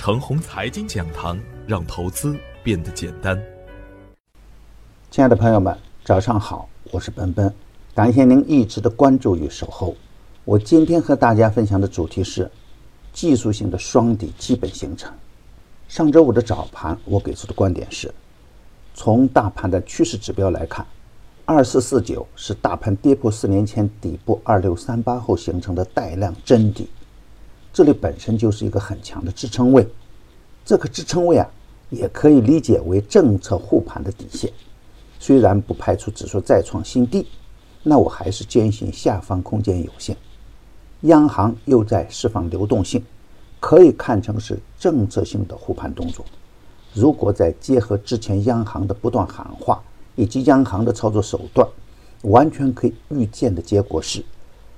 程红财经讲堂，让投资变得简单。亲爱的朋友们，早上好，我是奔奔，感谢您一直的关注与守候。我今天和大家分享的主题是技术性的双底基本形成。上周五的早盘，我给出的观点是：从大盘的趋势指标来看，二四四九是大盘跌破四年前底部二六三八后形成的带量真底。这里本身就是一个很强的支撑位，这个支撑位啊，也可以理解为政策护盘的底线。虽然不排除指数再创新低，那我还是坚信下方空间有限。央行又在释放流动性，可以看成是政策性的护盘动作。如果再结合之前央行的不断喊话以及央行的操作手段，完全可以预见的结果是，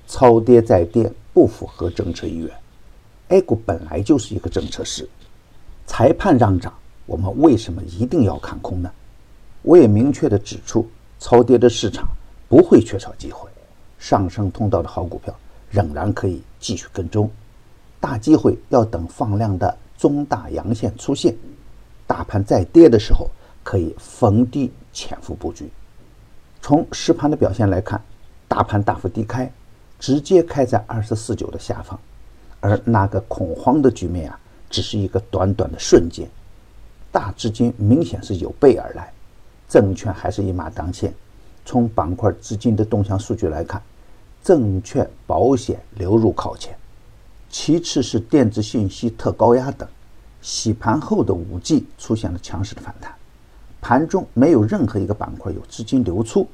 超跌再跌不符合政策意愿。A 股本来就是一个政策市，裁判让涨，我们为什么一定要看空呢？我也明确的指出，超跌的市场不会缺少机会，上升通道的好股票仍然可以继续跟踪，大机会要等放量的中大阳线出现，大盘再跌的时候可以逢低潜伏布局。从实盘的表现来看，大盘大幅低开，直接开在二十四九的下方。而那个恐慌的局面啊，只是一个短短的瞬间，大资金明显是有备而来，证券还是一马当先。从板块资金的动向数据来看，证券、保险流入靠前，其次是电子信息、特高压等。洗盘后的五 G 出现了强势的反弹，盘中没有任何一个板块有资金流出，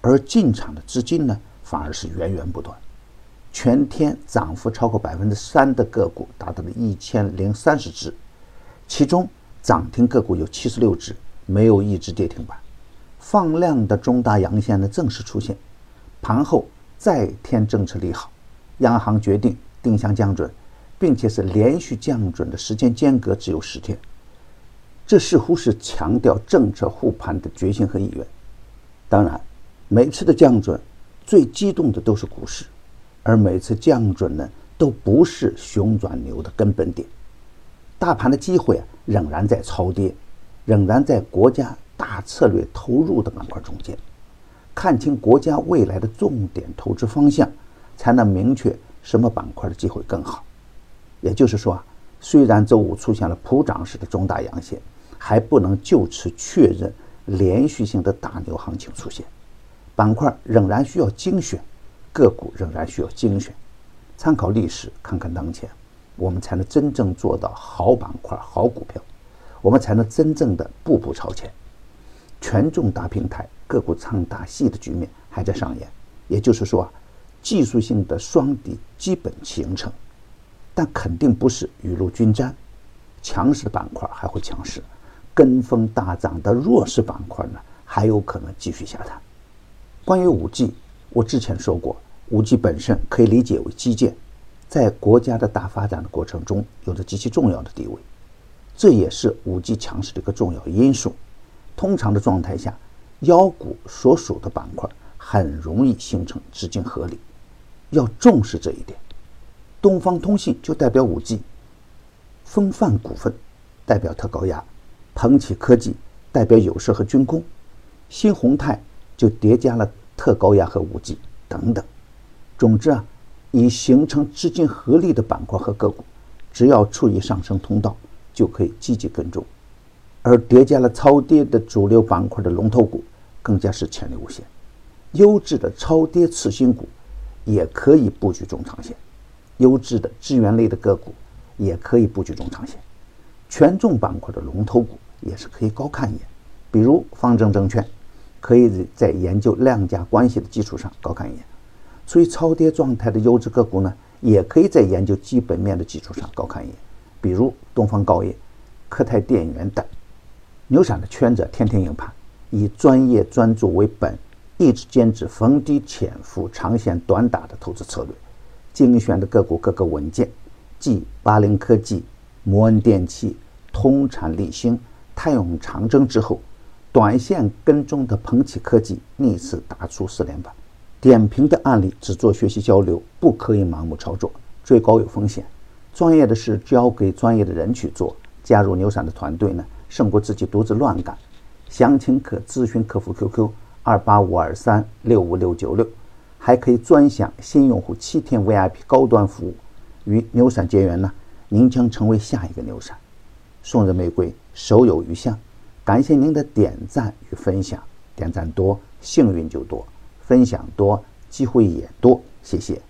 而进场的资金呢，反而是源源不断。全天涨幅超过百分之三的个股达到了一千零三十只，其中涨停个股有七十六只，没有一只跌停板。放量的中大阳线呢正式出现，盘后再添政策利好，央行决定定向降准，并且是连续降准的时间间隔只有十天，这似乎是强调政策护盘的决心和意愿。当然，每次的降准最激动的都是股市。而每次降准呢，都不是熊转牛的根本点。大盘的机会啊，仍然在超跌，仍然在国家大策略投入的板块中间。看清国家未来的重点投资方向，才能明确什么板块的机会更好。也就是说啊，虽然周五出现了普涨式的中大阳线，还不能就此确认连续性的大牛行情出现，板块仍然需要精选。个股仍然需要精选，参考历史，看看当前，我们才能真正做到好板块、好股票，我们才能真正的步步超前。权重大平台个股唱大戏的局面还在上演，也就是说啊，技术性的双底基本形成，但肯定不是雨露均沾，强势的板块还会强势，跟风大涨的弱势板块呢，还有可能继续下探。关于五 G，我之前说过。五 G 本身可以理解为基建，在国家的大发展的过程中有着极其重要的地位，这也是五 G 强势的一个重要因素。通常的状态下，妖股所属的板块很容易形成资金合力，要重视这一点。东方通信就代表五 G，风范股份代表特高压，鹏起科技代表有色和军工，新宏泰就叠加了特高压和五 G 等等。总之啊，已形成资金合力的板块和个股，只要处于上升通道，就可以积极跟踪；而叠加了超跌的主流板块的龙头股，更加是潜力无限。优质的超跌次新股，也可以布局中长线；优质的资源类的个股，也可以布局中长线。权重板块的龙头股，也是可以高看一眼，比如方正证券，可以在研究量价关系的基础上高看一眼。处于超跌状态的优质个股呢，也可以在研究基本面的基础上高看一眼，比如东方锆业、科泰电源等。牛散的圈子天天硬盘，以专业专注为本，一直坚持逢低潜伏、长线短打的投资策略。精选的个股个个稳健，继巴林科技、摩恩电器、通产立新、泰永长征之后，短线跟踪的鹏起科技逆势打出四连板。点评的案例只做学习交流，不可以盲目操作，最高有风险。专业的事交给专业的人去做。加入牛散的团队呢，胜过自己独自乱干。详情可咨询客服 QQ 二八五二三六五六九六，还可以专享新用户七天 VIP 高端服务。与牛散结缘呢，您将成为下一个牛散。送人玫瑰，手有余香。感谢您的点赞与分享，点赞多幸运就多，分享多机会也多。谢谢。